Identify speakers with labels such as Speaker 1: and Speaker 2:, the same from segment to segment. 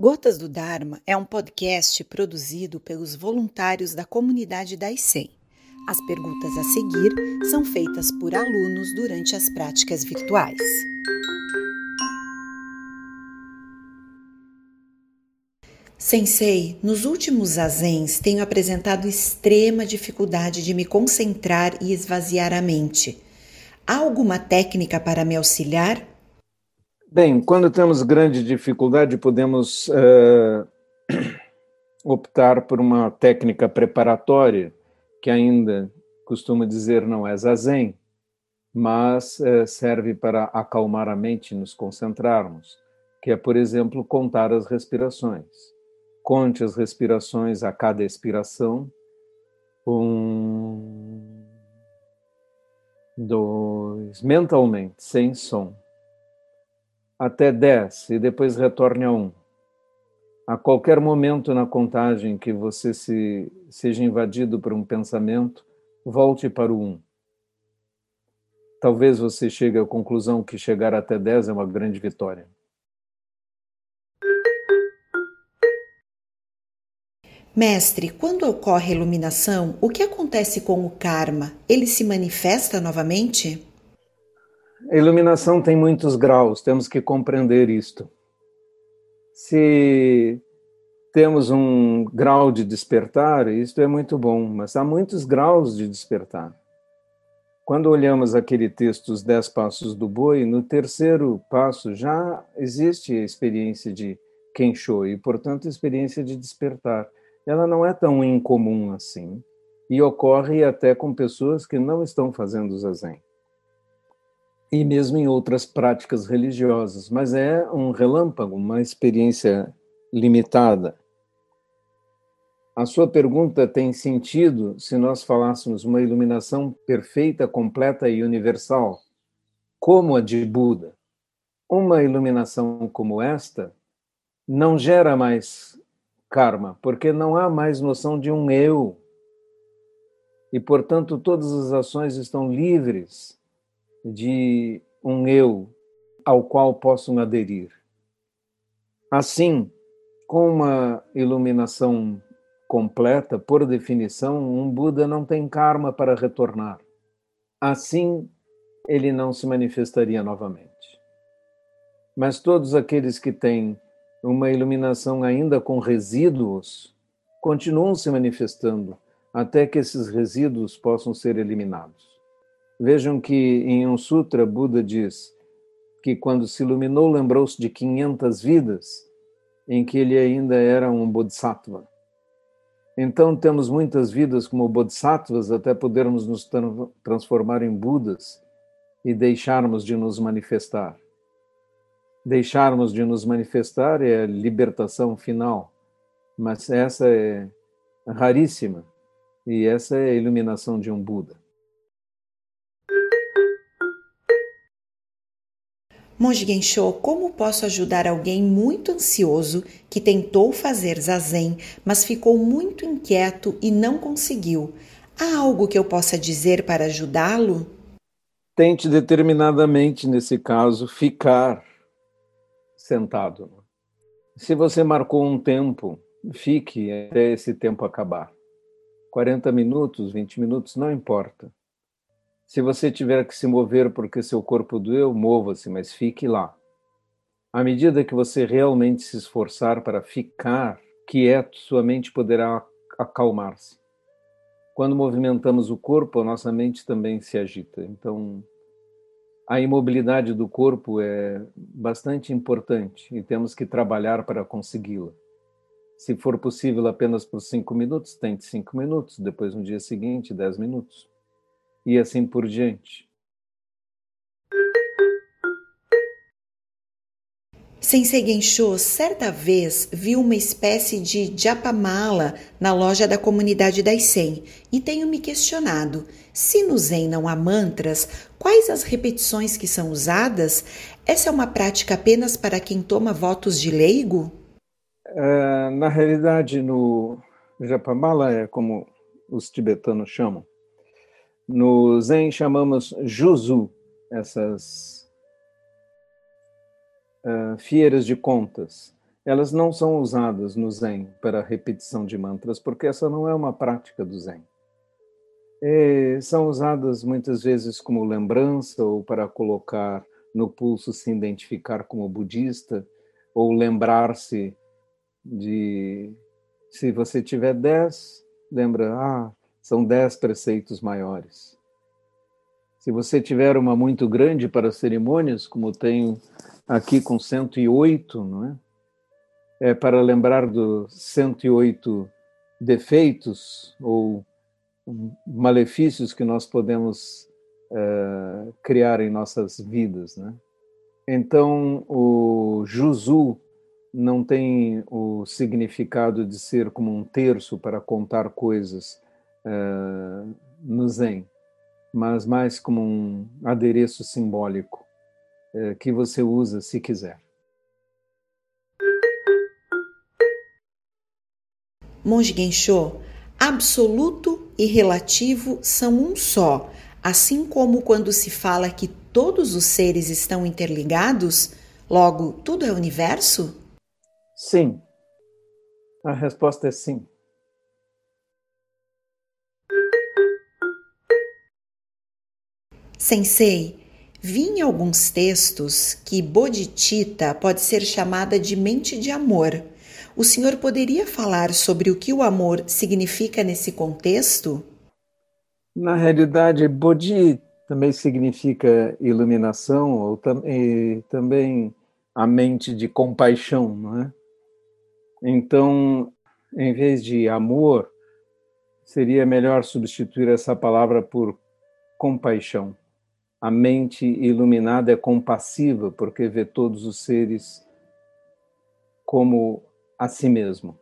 Speaker 1: Gotas do Dharma é um podcast produzido pelos voluntários da comunidade da ICEM. As perguntas a seguir são feitas por alunos durante as práticas virtuais. Sensei, nos últimos zazens tenho apresentado extrema dificuldade de me concentrar e esvaziar a mente. Há alguma técnica para me auxiliar?
Speaker 2: Bem, quando temos grande dificuldade, podemos uh, optar por uma técnica preparatória, que ainda costuma dizer não é zazen, mas uh, serve para acalmar a mente e nos concentrarmos, que é, por exemplo, contar as respirações. Conte as respirações a cada expiração. Um, dois, mentalmente, sem som até 10 e depois retorne a 1. A qualquer momento na contagem que você se, seja invadido por um pensamento, volte para o 1. Talvez você chegue à conclusão que chegar até 10 é uma grande vitória.
Speaker 1: Mestre, quando ocorre a iluminação, o que acontece com o karma? Ele se manifesta novamente?
Speaker 2: A iluminação tem muitos graus, temos que compreender isto. Se temos um grau de despertar, isto é muito bom, mas há muitos graus de despertar. Quando olhamos aquele texto, Os Dez Passos do Boi, no terceiro passo já existe a experiência de Kensho e, portanto, a experiência de despertar. Ela não é tão incomum assim e ocorre até com pessoas que não estão fazendo zazen e mesmo em outras práticas religiosas, mas é um relâmpago, uma experiência limitada. A sua pergunta tem sentido se nós falássemos uma iluminação perfeita, completa e universal, como a de Buda. Uma iluminação como esta não gera mais karma, porque não há mais noção de um eu. E, portanto, todas as ações estão livres de um eu ao qual possam aderir. Assim, com uma iluminação completa, por definição, um Buda não tem karma para retornar. Assim, ele não se manifestaria novamente. Mas todos aqueles que têm uma iluminação ainda com resíduos continuam se manifestando até que esses resíduos possam ser eliminados. Vejam que em um sutra, Buda diz que quando se iluminou, lembrou-se de 500 vidas em que ele ainda era um bodhisattva. Então, temos muitas vidas como bodhisattvas até podermos nos transformar em Budas e deixarmos de nos manifestar. Deixarmos de nos manifestar é a libertação final, mas essa é raríssima e essa é a iluminação de um Buda.
Speaker 1: Monge Gensho, como posso ajudar alguém muito ansioso que tentou fazer zazen, mas ficou muito inquieto e não conseguiu? Há algo que eu possa dizer para ajudá-lo?
Speaker 2: Tente determinadamente, nesse caso, ficar sentado. Se você marcou um tempo, fique até esse tempo acabar. 40 minutos, 20 minutos, não importa. Se você tiver que se mover porque seu corpo doeu, mova-se, mas fique lá. À medida que você realmente se esforçar para ficar quieto, sua mente poderá acalmar-se. Quando movimentamos o corpo, a nossa mente também se agita. Então, a imobilidade do corpo é bastante importante e temos que trabalhar para consegui-la. Se for possível apenas por cinco minutos, tente cinco minutos, depois no dia seguinte, dez minutos e assim por diante.
Speaker 1: Sensei Gensho certa vez viu uma espécie de japamala na loja da comunidade da Isen e tenho me questionado se no Zen não há mantras, quais as repetições que são usadas? Essa é uma prática apenas para quem toma votos de leigo?
Speaker 2: É, na realidade, no japamala é como os tibetanos chamam, no Zen chamamos Juzu, essas uh, fieiras de contas. elas não são usadas no Zen para repetição de mantras, porque essa não é uma prática do Zen. São usadas muitas vezes como lembrança ou para colocar no pulso se identificar como budista ou lembrar-se de se você tiver dez, lembra, ah, são dez preceitos maiores. Se você tiver uma muito grande para cerimônias, como tenho aqui com 108, não é? É para lembrar dos 108 defeitos ou malefícios que nós podemos uh, criar em nossas vidas, né? Então, o Juzu não tem o significado de ser como um terço para contar coisas uh, no Zen, mas mais como um adereço simbólico uh, que você usa se quiser.
Speaker 1: Monge Gensho, absoluto e relativo são um só, assim como quando se fala que todos os seres estão interligados, logo tudo é universo?
Speaker 2: Sim. A resposta é sim.
Speaker 1: Sensei, vi em alguns textos que Bodhicitta pode ser chamada de mente de amor. O senhor poderia falar sobre o que o amor significa nesse contexto?
Speaker 2: Na realidade, Bodhi também significa iluminação ou tam também a mente de compaixão, não é? Então, em vez de amor, seria melhor substituir essa palavra por compaixão. A mente iluminada é compassiva porque vê todos os seres como a si mesmo.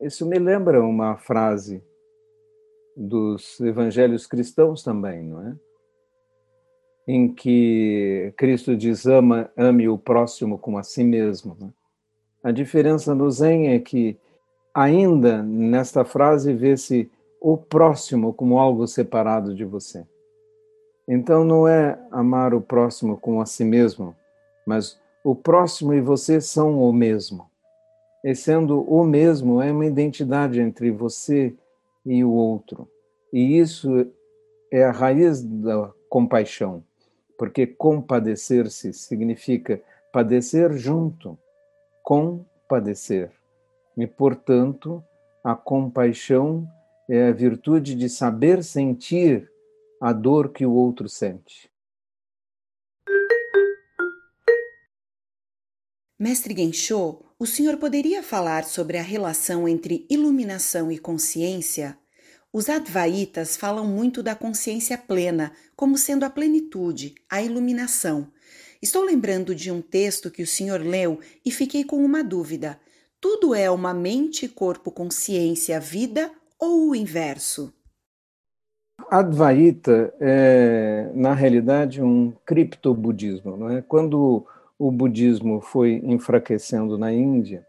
Speaker 2: Isso me lembra uma frase dos evangelhos cristãos também, não é? Em que Cristo diz: ama, ame o próximo como a si mesmo. Né? A diferença no Zen é que, ainda nesta frase, vê-se o próximo como algo separado de você. Então, não é amar o próximo como a si mesmo, mas o próximo e você são o mesmo. E sendo o mesmo, é uma identidade entre você e o outro. E isso é a raiz da compaixão, porque compadecer-se significa padecer junto compadecer. E, portanto, a compaixão é a virtude de saber sentir a dor que o outro sente.
Speaker 1: Mestre Gensho, o senhor poderia falar sobre a relação entre iluminação e consciência? Os Advaitas falam muito da consciência plena como sendo a plenitude, a iluminação, Estou lembrando de um texto que o senhor leu e fiquei com uma dúvida. Tudo é uma mente, corpo, consciência, vida ou o inverso?
Speaker 2: Advaita é, na realidade, um criptobudismo. Não é? Quando o budismo foi enfraquecendo na Índia,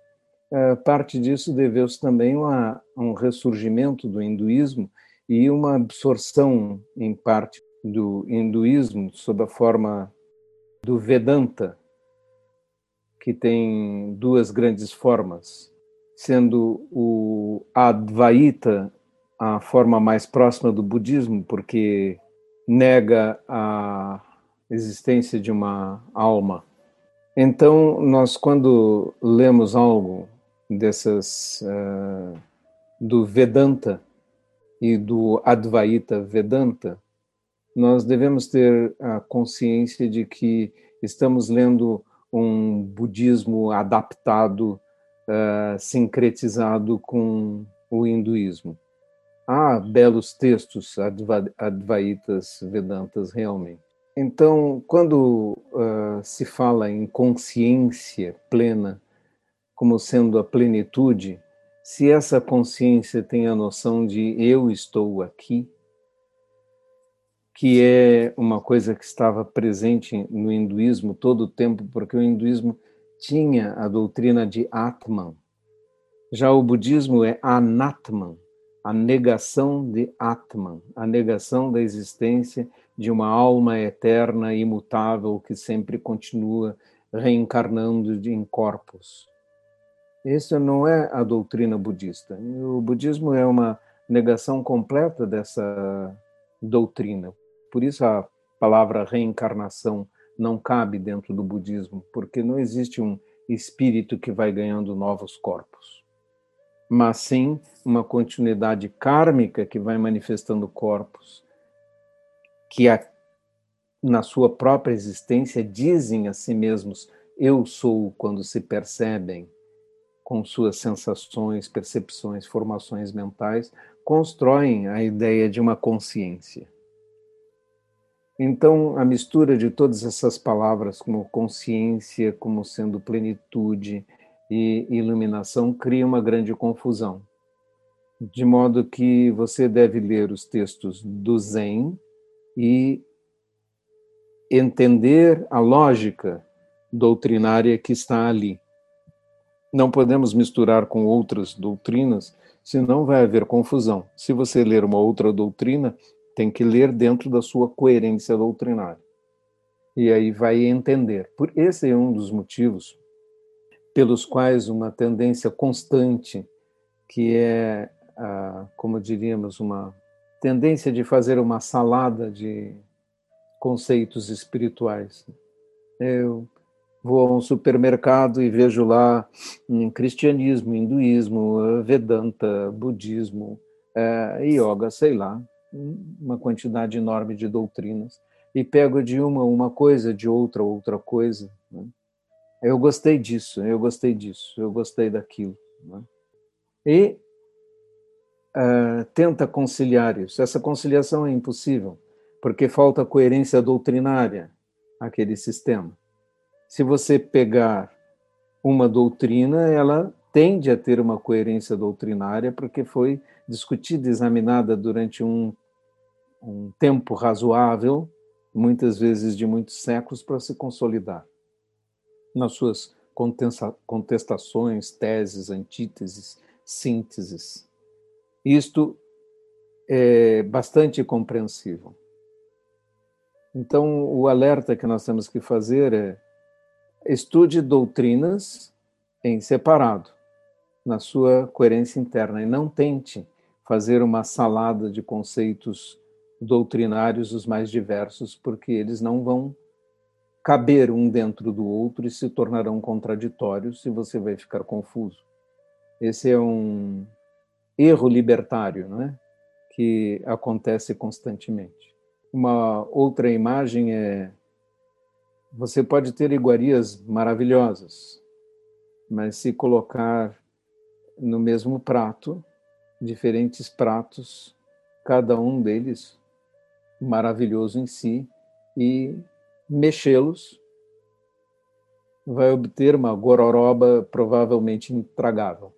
Speaker 2: é, parte disso deveu-se também a um ressurgimento do hinduísmo e uma absorção, em parte, do hinduísmo sob a forma do Vedanta, que tem duas grandes formas, sendo o Advaita a forma mais próxima do budismo, porque nega a existência de uma alma. Então, nós, quando lemos algo dessas uh, do Vedanta e do Advaita Vedanta, nós devemos ter a consciência de que estamos lendo um budismo adaptado, uh, sincretizado com o hinduísmo. Há belos textos Advaitas Vedantas realmente. Então, quando uh, se fala em consciência plena como sendo a plenitude, se essa consciência tem a noção de eu estou aqui, que é uma coisa que estava presente no hinduísmo todo o tempo, porque o hinduísmo tinha a doutrina de Atman. Já o budismo é Anatman, a negação de Atman, a negação da existência de uma alma eterna imutável que sempre continua reencarnando em corpos. Essa não é a doutrina budista. O budismo é uma negação completa dessa doutrina. Por isso a palavra reencarnação não cabe dentro do budismo, porque não existe um espírito que vai ganhando novos corpos, mas sim uma continuidade kármica que vai manifestando corpos que a, na sua própria existência dizem a si mesmos eu sou quando se percebem com suas sensações, percepções, formações mentais, constroem a ideia de uma consciência. Então, a mistura de todas essas palavras, como consciência, como sendo plenitude e iluminação, cria uma grande confusão. De modo que você deve ler os textos do Zen e entender a lógica doutrinária que está ali não podemos misturar com outras doutrinas, senão vai haver confusão. Se você ler uma outra doutrina, tem que ler dentro da sua coerência doutrinária. E aí vai entender. Por esse é um dos motivos pelos quais uma tendência constante, que é, como diríamos, uma tendência de fazer uma salada de conceitos espirituais. Eu vou a um supermercado e vejo lá cristianismo, hinduísmo, vedanta, budismo, é, yoga, sei lá, uma quantidade enorme de doutrinas e pego de uma uma coisa, de outra outra coisa. Né? Eu gostei disso, eu gostei disso, eu gostei daquilo. Né? E uh, tenta conciliar isso. Essa conciliação é impossível, porque falta coerência doutrinária àquele sistema se você pegar uma doutrina, ela tende a ter uma coerência doutrinária, porque foi discutida, examinada durante um, um tempo razoável, muitas vezes de muitos séculos, para se consolidar nas suas contestações, teses, antíteses, sínteses. Isto é bastante compreensível. Então, o alerta que nós temos que fazer é estude doutrinas em separado, na sua coerência interna, e não tente fazer uma salada de conceitos doutrinários os mais diversos, porque eles não vão caber um dentro do outro e se tornarão contraditórios e você vai ficar confuso. Esse é um erro libertário, não é? Que acontece constantemente. Uma outra imagem é você pode ter iguarias maravilhosas, mas se colocar no mesmo prato, diferentes pratos, cada um deles maravilhoso em si, e mexê-los, vai obter uma gororoba provavelmente intragável.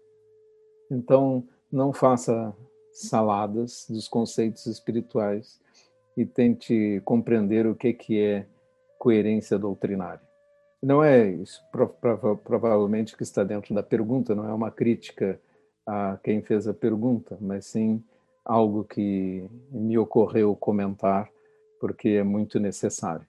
Speaker 2: Então, não faça saladas dos conceitos espirituais e tente compreender o que que é coerência doutrinária. Não é isso, provavelmente, que está dentro da pergunta, não é uma crítica a quem fez a pergunta, mas sim algo que me ocorreu comentar, porque é muito necessário.